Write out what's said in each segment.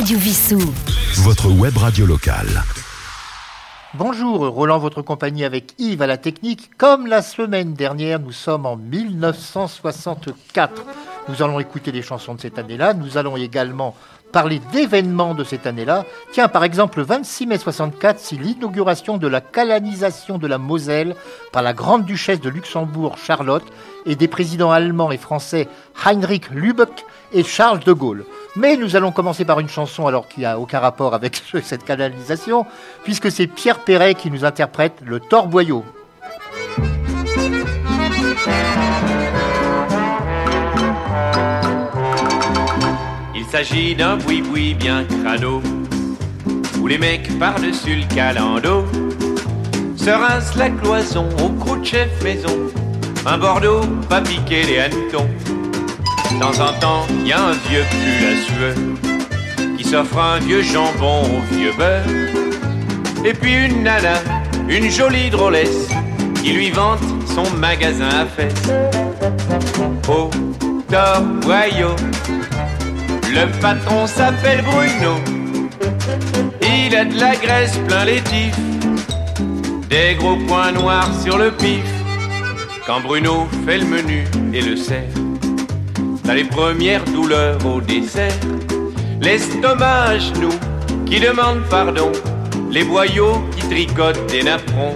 Radio Vissou. Votre web radio locale. Bonjour, Roland, votre compagnie avec Yves à la technique. Comme la semaine dernière, nous sommes en 1964. Nous allons écouter les chansons de cette année-là. Nous allons également parler d'événements de cette année-là. Tiens, par exemple, le 26 mai 64, c'est l'inauguration de la calanisation de la Moselle par la grande duchesse de Luxembourg, Charlotte, et des présidents allemands et français Heinrich Lübeck et Charles de Gaulle. Mais nous allons commencer par une chanson alors qu'il n'y a aucun rapport avec cette canalisation, puisque c'est Pierre Perret qui nous interprète le Torboyau. Il s'agit d'un boui-boui bien crado, où les mecs par-dessus le calando se rincent la cloison au croûte chef maison, un Bordeaux pas piquer les hannetons. De temps en temps, y a un vieux pull à sueur qui s'offre un vieux jambon au vieux beurre. Et puis une nana, une jolie drôlesse, qui lui vante son magasin à fesses. Oh, Le patron s'appelle Bruno. Il a de la graisse plein les des gros points noirs sur le pif. Quand Bruno fait le menu et le sert, t'as les premières douleurs au dessert. L'estomac à genoux qui demande pardon, les boyaux qui tricotent des napperons.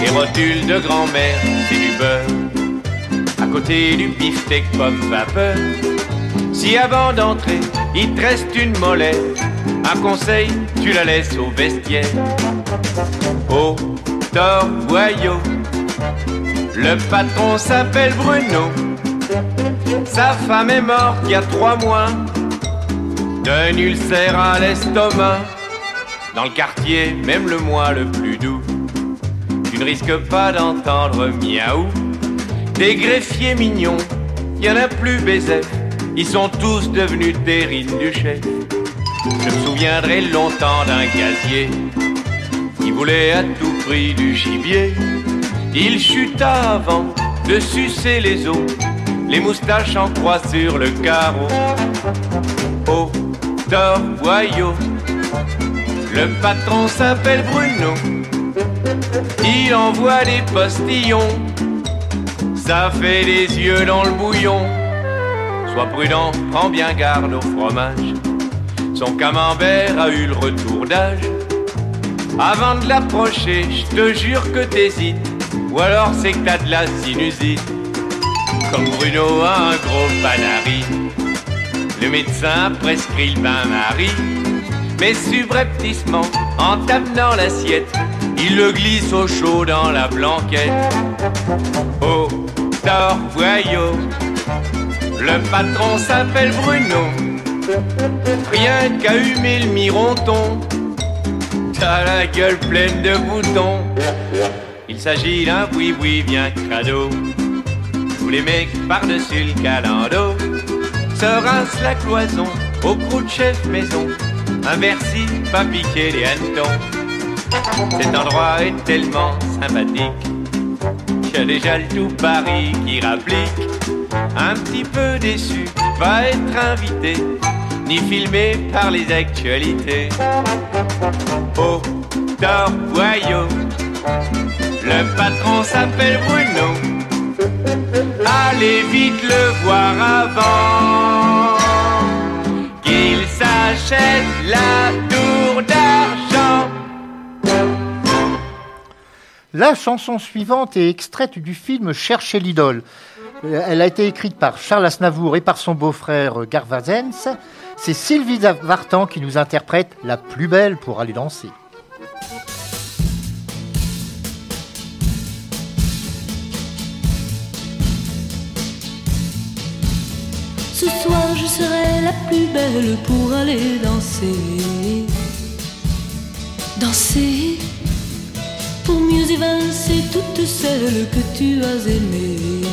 Les rotules de grand-mère, c'est du beurre, côté du beefsteak pomme vapeur. Si avant d'entrer, il te reste une molette, un conseil, tu la laisses au vestiaire. Au Torboyau, le patron s'appelle Bruno. Sa femme est morte il y a trois mois d'un ulcère à l'estomac. Dans le quartier, même le mois le plus doux, tu ne risques pas d'entendre miaou. Des greffiers mignons, y en a plus baiser. Ils sont tous devenus terrines du chef. Je me souviendrai longtemps d'un gazier qui voulait à tout prix du gibier. Il chuta avant de sucer les os, les moustaches en croix sur le carreau. Au Torboyau, le patron s'appelle Bruno. Il envoie des postillons, ça fait des yeux dans le bouillon. Sois prudent, prends bien garde au fromage. Son camembert a eu le retour d'âge. Avant de l'approcher, je te jure que t'hésites. Ou alors c'est que t'as de la sinusite. Comme Bruno a un gros panari. Le médecin prescrit le bain-marie. Mais subrepticement, en t'amenant l'assiette, il le glisse au chaud dans la blanquette. Oh, Le patron s'appelle Bruno. Rien qu'à humer le mironton, t'as la gueule pleine de boutons. Il s'agit d'un oui-oui bien crado, où les mecs par-dessus le calando se rincent la cloison au croûte de chef maison. Un Bercy pas piqué les hannetons. Cet endroit est tellement sympathique a déjà le tout Paris qui rapplique. Un petit peu déçu, va être invité, ni filmé par les actualités. Au Torboyau, le patron s'appelle Bruno. Allez vite le voir avant qu'il s'achète la tour d'argent. La chanson suivante est extraite du film Chercher l'idole. Euh, Elle a été écrite par Charles Aznavour et par son beau-frère euh, Garvazens. C'est Sylvie Vartan qui nous interprète La plus belle pour aller danser. Ce soir je serai la plus belle pour aller danser. Danser pour mieux évincer toutes celles que tu as aimées.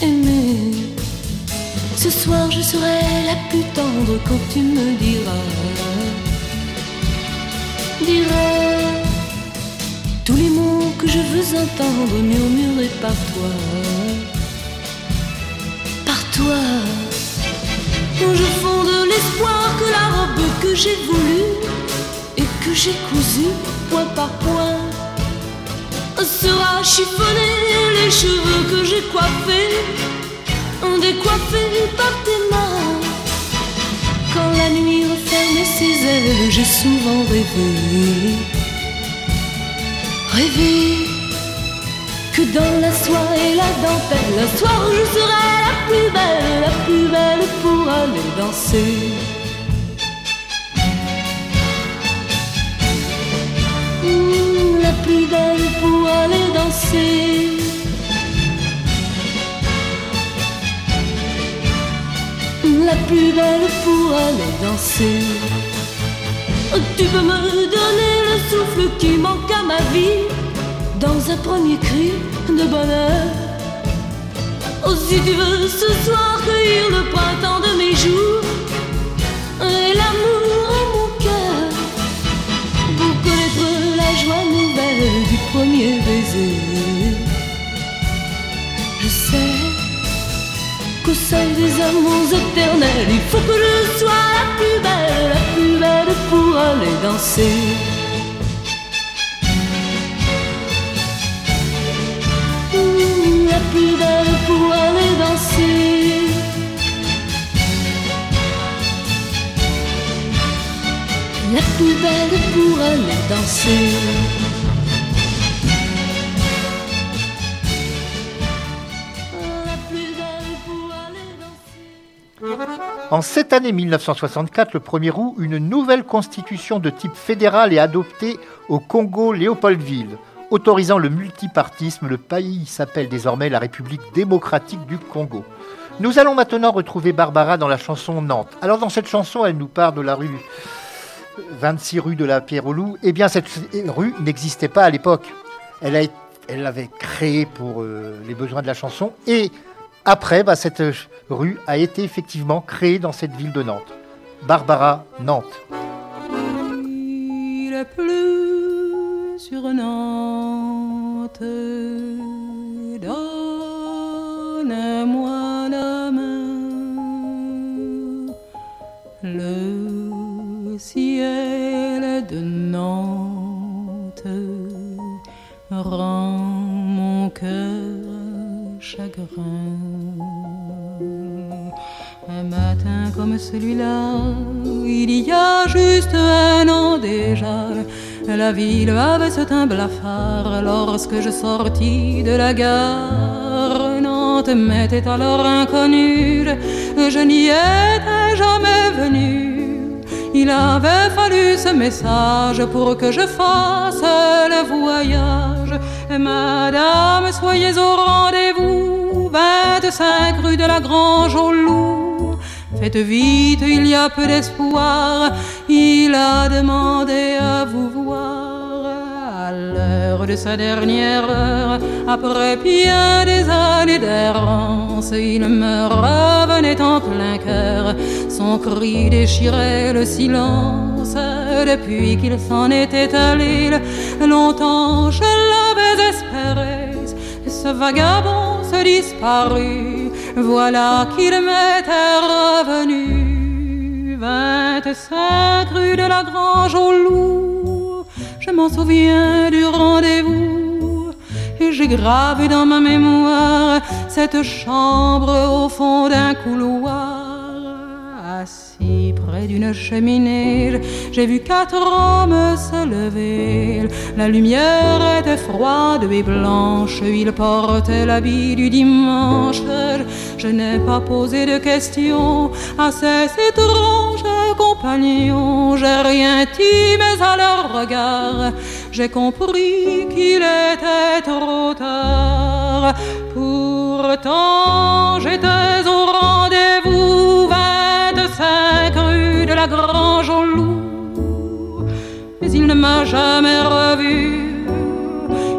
Aimer. Ce soir je serai la plus tendre quand tu me diras. Diras tous les mots que je veux entendre murmurés par toi par toi. Au fond de l'espoir que la robe que j'ai voulue et que j'ai cousue point par point sera chiffonnée. Les cheveux que j'ai coiffés, décoiffés par tes mains. Quand la nuit refermait ses ailes, j'ai souvent rêvé, rêvé que dans la soie et la dentelle, la soir je serai la plus belle, la plus belle pour aller danser. Belle pour aller danser. La plus belle pour aller danser. Tu peux me donner le souffle qui manque à ma vie dans un premier cri de bonheur. Oh, si tu veux ce soir cueillir le printemps de mes jours et l'amour premier baiser. Je sais qu'au sein des amours éternels, il faut que je sois la plus belle, la plus belle pour aller danser. la plus belle pour aller danser. La plus belle pour aller danser. En cette année 1964, le 1er août, une nouvelle constitution de type fédéral est adoptée au Congo-Léopoldville. Autorisant le multipartisme, le pays s'appelle désormais la République démocratique du Congo. Nous allons maintenant retrouver Barbara dans la chanson Nantes. Alors dans cette chanson, elle nous parle de la rue 26 rue de la Pierre au Loup. Eh bien cette rue n'existait pas à l'époque. Elle l'avait créée pour euh, les besoins de la chanson et après, bah, cette rue a été effectivement créée dans cette ville de Nantes. Barbara Nantes. Il sur Nantes. Donne-moi la main. Le ciel de Nantes rend mon cœur chagrin. Comme celui-là, il y a juste un an déjà, la ville avait ce teint blafard lorsque je sortis de la gare. Nantes m'était alors inconnue, je n'y étais jamais venu. Il avait fallu ce message pour que je fasse le voyage. Madame, soyez au rendez-vous, 25 rue de la Grange au Loup. Faites vite, il y a peu d'espoir. Il a demandé à vous voir à l'heure de sa dernière heure. Après bien des années d'errance, il me revenait en plein cœur. Son cri déchirait le silence. Depuis qu'il s'en était allé, longtemps je l'avais espéré. Ce vagabond se disparut, voilà qu'il m'était revenu. 25 rue de la Grange au Loup, je m'en souviens du rendez-vous. Et j'ai gravé dans ma mémoire cette chambre au fond d'un couloir. Près d'une cheminée, j'ai vu quatre hommes se lever. La lumière était froide et blanche, ils portaient l'habit du dimanche. Je, n'ai pas posé de questions à ces étranges compagnons. J'ai rien dit, mais à leur regard, j'ai compris qu'il était trop tard. Pourtant, j'étais au rendez-vous 25 rue de Grange au Loup. Mais il ne m'a jamais revu,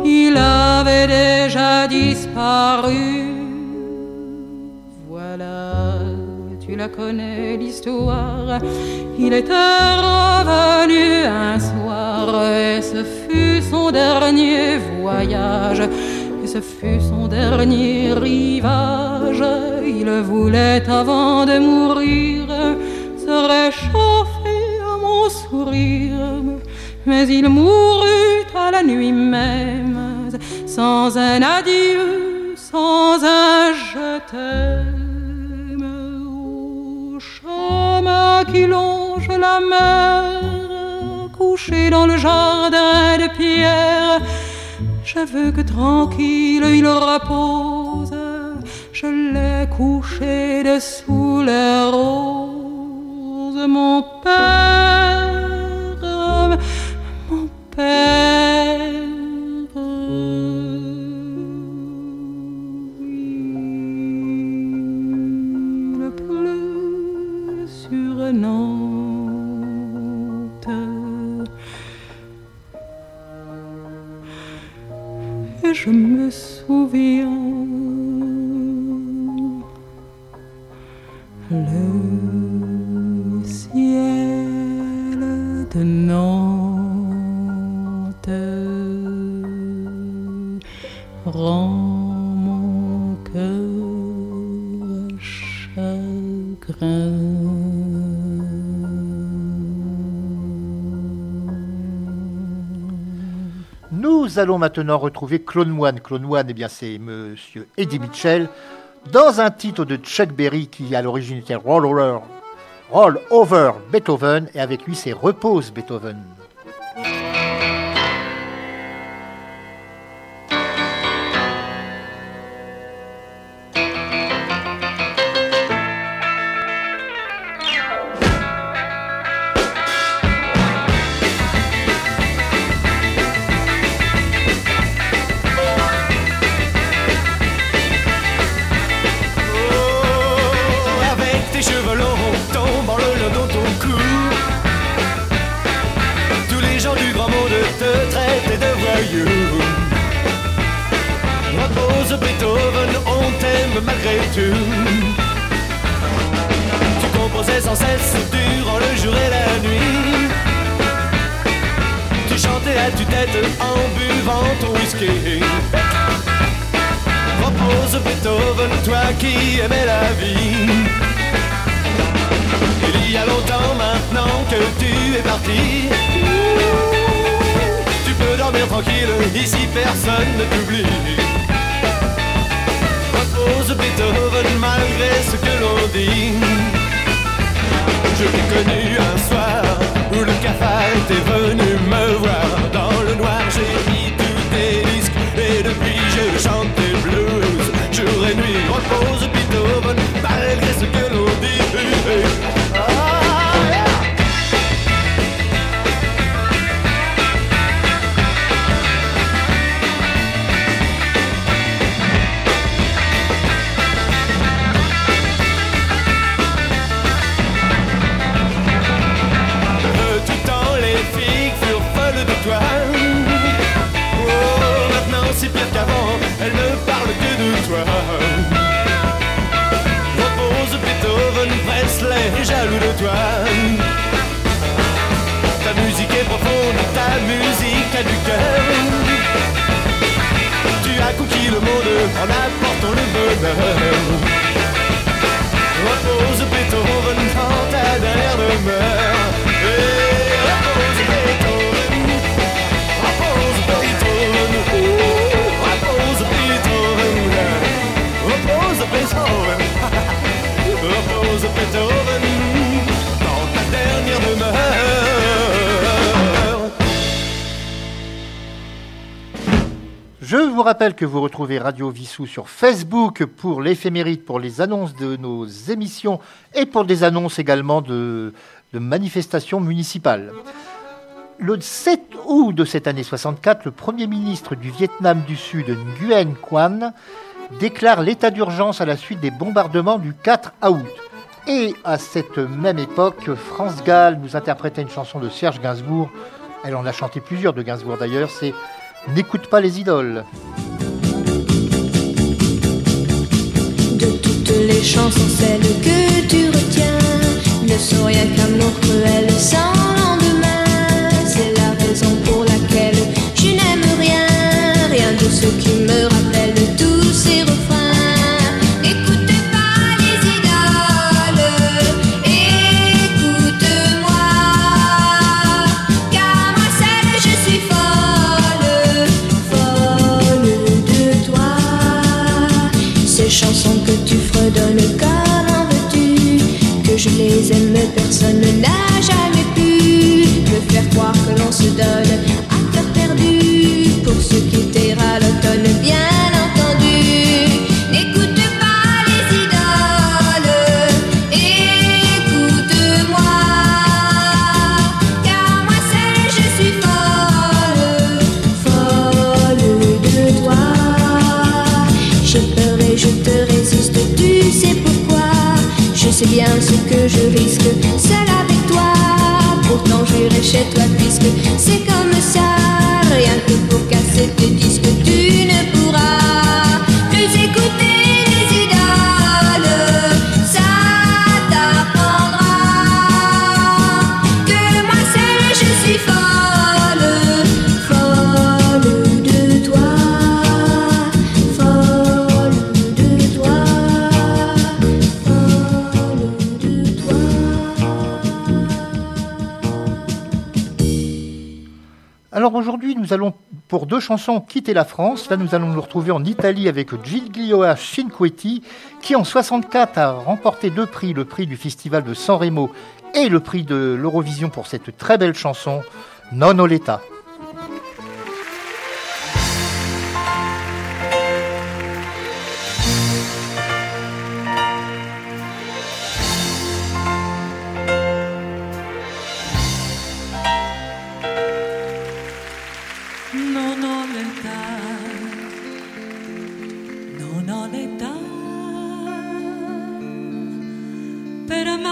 il avait déjà disparu. Voilà, tu la connais l'histoire. Il était revenu un soir et ce fut son dernier voyage. Et ce fut son dernier rivage. Il voulait avant de mourir réchauffé à mon sourire. Mais il mourut à la nuit même, sans un adieu, sans un je t'aime. Au chemin qui longe la mer, couché dans le jardin de pierre, je veux que tranquille il repose. Je l'ai couché dessous les roses, mon père, mon père. Il pleut sur Nantes. Et je me souviens allons maintenant retrouver Claude Moine. Claude Moine, eh bien, c'est monsieur Eddie Mitchell, dans un titre de Chuck Berry qui à l'origine était Roll Over, Roll Over Beethoven, et avec lui c'est Repose Beethoven. Malgré tout. Tu composais sans cesse durant le jour et la nuit. Tu chantais à tue-tête en buvant ton whisky. Repose Beethoven, toi qui aimais la vie. Il y a longtemps maintenant que tu es parti. Tu peux dormir tranquille, ici personne ne t'oublie. Beethoven malgré ce que l'on dit. Je t'ai connu un soir où le cafard était venu rappelle que vous retrouvez Radio Vissou sur Facebook pour l'éphémérite, pour les annonces de nos émissions et pour des annonces également de, manifestations municipales. Le 7 août de cette année 64, le Premier ministre du Vietnam du Sud, Nguyen Quan, déclare l'état d'urgence à la suite des bombardements du 4 août. Et à cette même époque, France Gall nous interprétait une chanson de Serge Gainsbourg. Elle en a chanté plusieurs de Gainsbourg d'ailleurs, c'est N'écoute pas les idoles. De toutes les chansons, celle que tu retiens ne sont rien qu'amour cruel sans lendemain. C'est la raison pour laquelle je n'aime rien, rien de ce qui nous allons, pour deux chansons, quitter la France. Là, nous allons nous retrouver en Italie avec Giglioa Cinquetti, qui en 64 a remporté deux prix, le prix du Festival de San Remo et le prix de l'Eurovision pour cette très belle chanson, Non Oleta.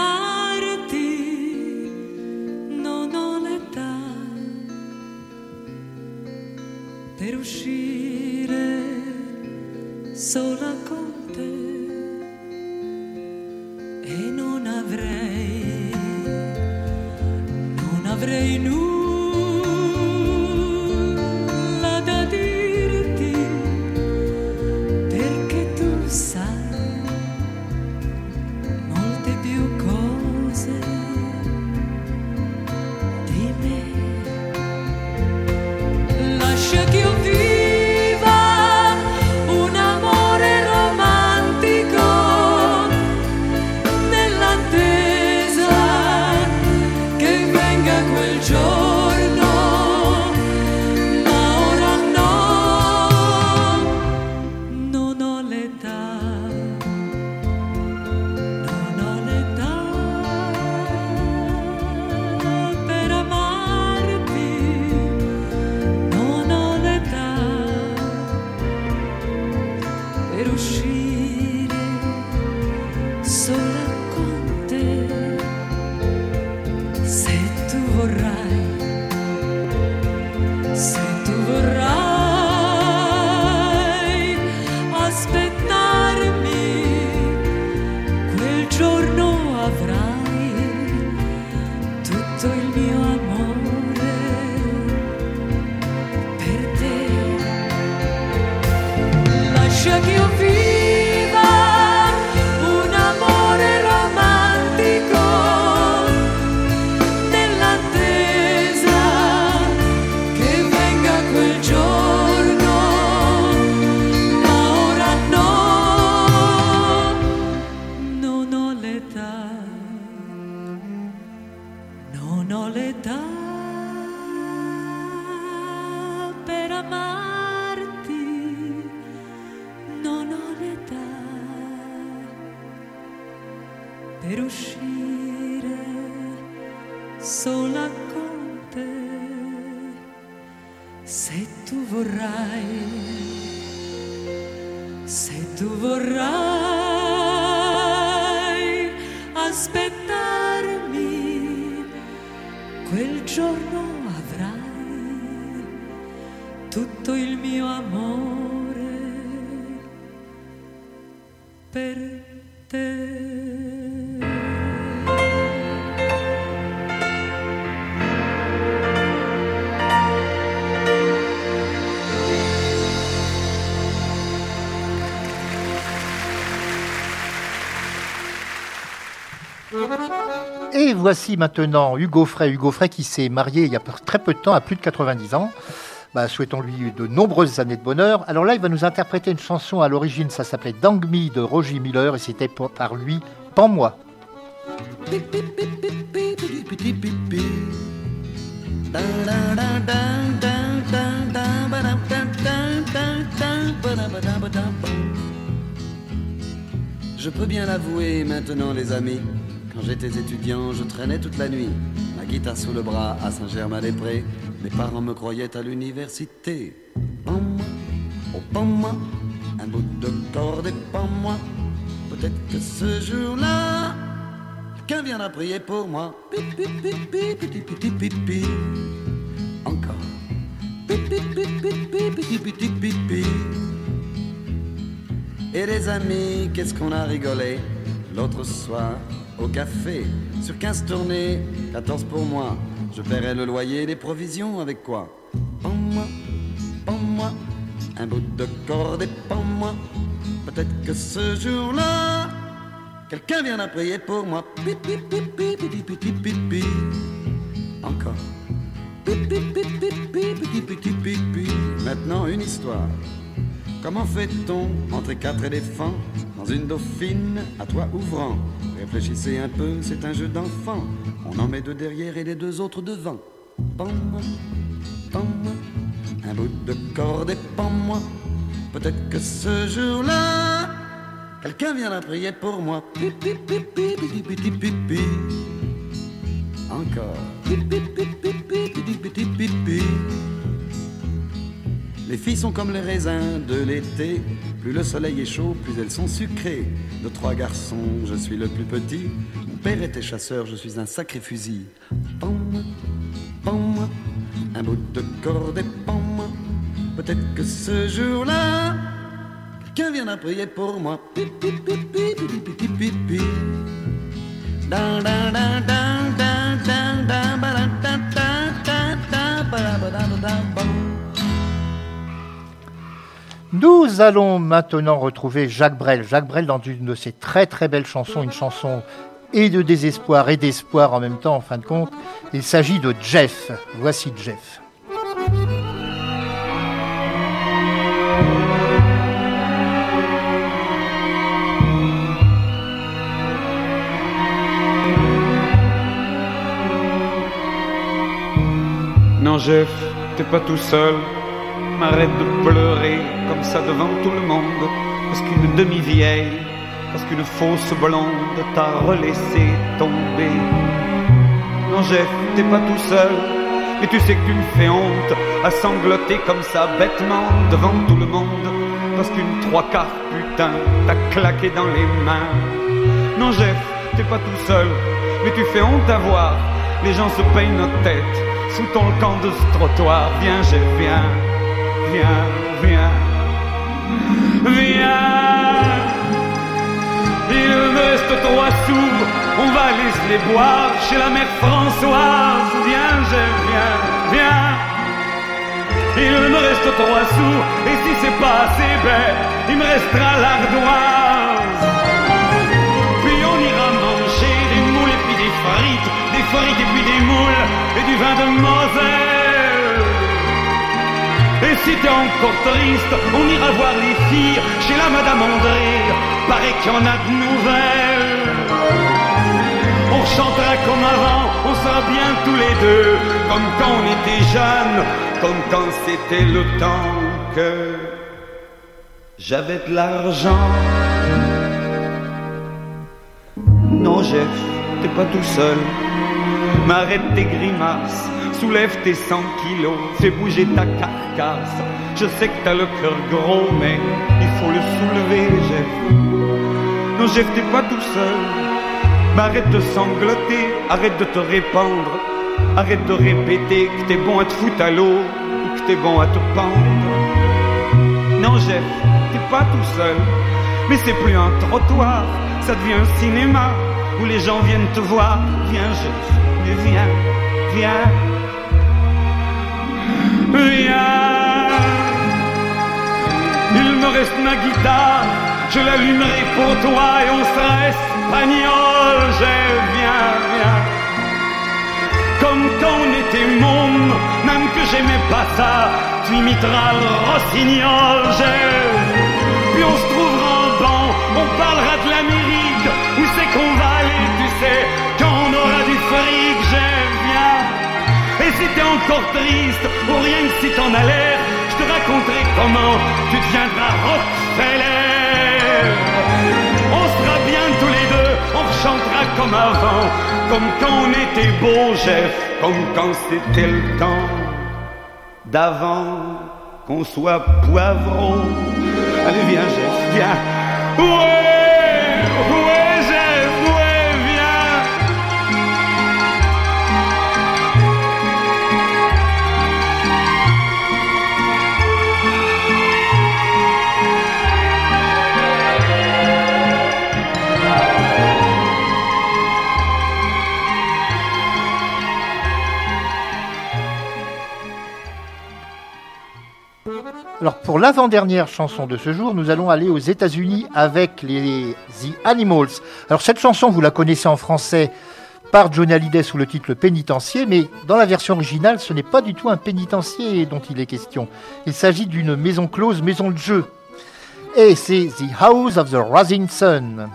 amarti non ho l'età per uscire sola con te e non avrei non avrei nulla ver o X. per uscire sola con te. Se tu vorrai, se tu vorrai aspettarmi quel giorno voici maintenant Hugo Frey. Hugo Frey qui s'est marié il y a très peu de temps, à plus de 90 ans. Bah, Souhaitons-lui de nombreuses années de bonheur. Alors là, il va nous interpréter une chanson à l'origine, ça s'appelait Dangmi de Roger Miller et c'était par lui Pends-moi. Je peux bien l'avouer maintenant, les amis quand j'étais étudiant je traînais toute la nuit, ma guitare sous le bras à Saint-Germain-des-Prés, mes parents me croyaient à l'université. Pam-moi, oh pam-moi, un bout de corde et pam-moi, peut-être que ce jour-là, quelqu'un viendra prier pour moi. Pi, pi, pi, pi, pi, pi, pi, pi, pi. Encore. Pi, pi, pi, pi, pi, pi, pi, pi, pi, pi. Et les amis, qu'est-ce qu'on a rigolé l'autre soir au café sur 15 tournées, 14 pour moi. Je paierai le loyer, les provisions avec quoi Pends-moi, pends-moi, un bout de corde et pends-moi. Peut-être que ce jour-là, quelqu'un viendra prier pour moi. Pi, pi, pi, pi, pi, pi, pi, pi, pi. Encore. Pi, pi, pi, pi, pi, pi, pi, pi, pi, pi. Maintenant, une histoire. Comment fait-on entre quatre éléphants dans une dauphine à toi ouvrant. Réfléchissez un peu, c'est un jeu d'enfant. On en met deux derrière et les deux autres devant. Pam, pam, un bout de corde et pam-moi. Peut-être que ce jour-là, quelqu'un viendra prier pour moi. Encore. Les filles sont comme les raisins de l'été. Plus le soleil est chaud, plus elles sont sucrées. De trois garçons, je suis le plus petit. Mon père était chasseur, je suis un sacré fusil. Pends-moi, un bout de corde et. Peut-être que ce jour-là, quelqu'un viendra prier pour moi. Pi, pi, pi, pi, pi, pi, pi, Nous allons maintenant retrouver Jacques Brel. Jacques Brel dans une de ses très très belles chansons, une chanson et de désespoir et d'espoir en même temps en fin de compte. Il s'agit de Jeff. Voici Jeff. Non, Jeff, t'es pas tout seul. M'arrête de pleurer comme ça devant tout le monde. Parce qu'une demi-vieille, parce qu'une fausse blonde t'a relaissé tomber. Non, Jeff, t'es pas tout seul. Et tu sais que tu me fais honte à sangloter comme ça bêtement devant tout le monde. Parce qu'une trois quarts putain t'a claqué dans les mains. Non, Jeff, t'es pas tout seul. Mais tu fais honte à voir. Les gens se payent notre tête sous ton camp de ce trottoir. Viens, Jeff, viens. Viens, viens. Viens. Il reste trois sous, on va se les boire chez la mère Françoise. Viens, Jeff, viens, viens. Il me reste trois sous, et si c'est pas assez bête, il me restera l'ardoise. Puis on ira manger des moules et puis des frites, des frites et puis des moules, et du vin de Moselle. Si t'es encore triste, on ira voir les filles chez la Madame André. Paraît qu'il y en a de nouvelles. On chantera comme avant, on sera bien tous les deux, comme quand on était jeunes, comme quand c'était le temps que j'avais de l'argent. Non, Jeff, t'es pas tout seul. M'arrête tes grimaces, soulève tes 100 kilos, fais bouger ta carcasse. Je sais que t'as le cœur gros, mais il faut le soulever, Jeff. Non, Jeff, t'es pas tout seul. M'arrête de sangloter, arrête de te répandre, arrête de répéter que t'es bon à te foutre à l'eau ou que t'es bon à te pendre. Non, Jeff, t'es pas tout seul, mais c'est plus un trottoir, ça devient un cinéma où les gens viennent te voir. Viens, Jeff, mais viens, viens, viens. Il me reste ma guitare, je l'allumerai pour toi et on sera espagnol. Jeff, viens, viens. Comme quand on était môme, même que j'aimais pas ça, tu imiteras le rossignol, Jeff. Puis on se trouvera en banc, on parlera de l'Amérique, où c'est qu'on va aller, tu sais, quand triste, ou rien que si t'en as l'air, je te raconterai comment tu deviendras Rockefeller. On sera bien tous les deux, on chantera comme avant, comme quand on était beau, Jeff, comme quand c'était le temps d'avant qu'on soit poivron. Allez, viens, Jeff, viens. Alors pour l'avant-dernière chanson de ce jour, nous allons aller aux États-Unis avec les The Animals. Alors cette chanson, vous la connaissez en français par Johnny Hallyday sous le titre Pénitencier, mais dans la version originale, ce n'est pas du tout un pénitencier dont il est question. Il s'agit d'une maison close, maison de jeu. Et c'est The House of the Rising Sun.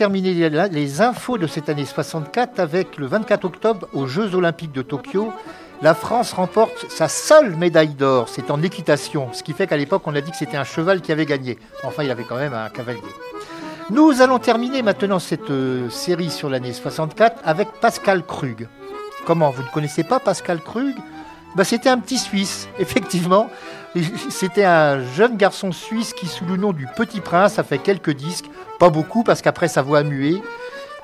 Terminer les, infos de cette année 64 avec le 24 octobre aux Jeux Olympiques de Tokyo. La France remporte sa seule médaille d'or. C'est en équitation, ce qui fait qu'à l'époque on a dit que c'était un cheval qui avait gagné. Enfin, il avait quand même un cavalier. Nous allons terminer maintenant cette euh, série sur l'année 64 avec Pascal Krug. Comment Vous ne connaissez pas Pascal Krug? Bah, C'était un petit Suisse, effectivement. C'était un jeune garçon suisse qui, sous le nom du Petit Prince, a fait quelques disques. Pas beaucoup, parce qu'après, sa voix a mué.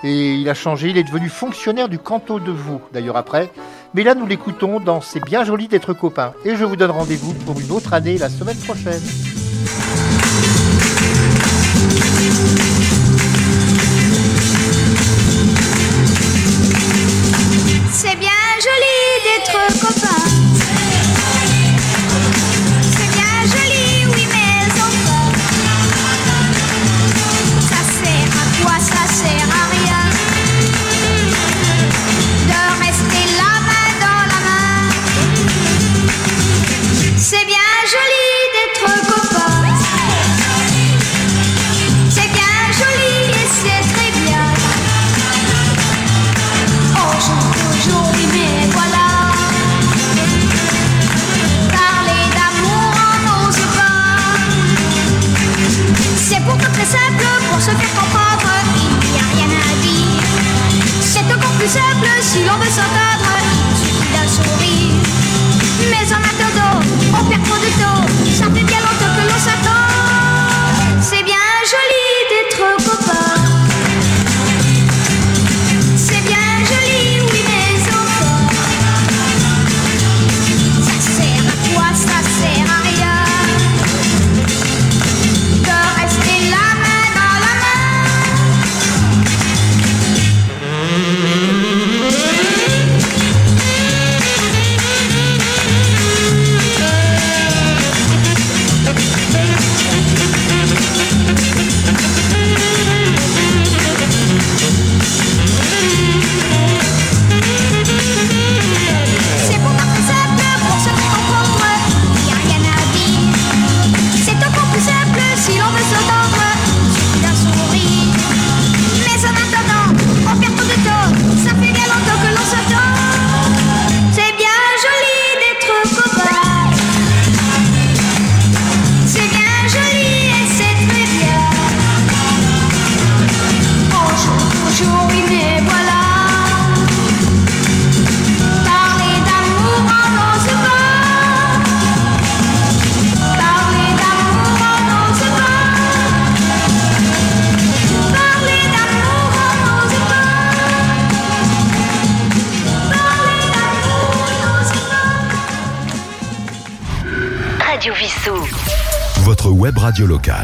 Et il a changé. Il est devenu fonctionnaire du canton de Vaud, d'ailleurs, après. Mais là, nous l'écoutons dans C'est bien joli d'être copain. Et je vous donne rendez-vous pour une autre année la semaine prochaine. Joli d'être copain. C'est bien joli, oui, mais enfin. Ça sert à quoi, ça sert à rien. Radio locale.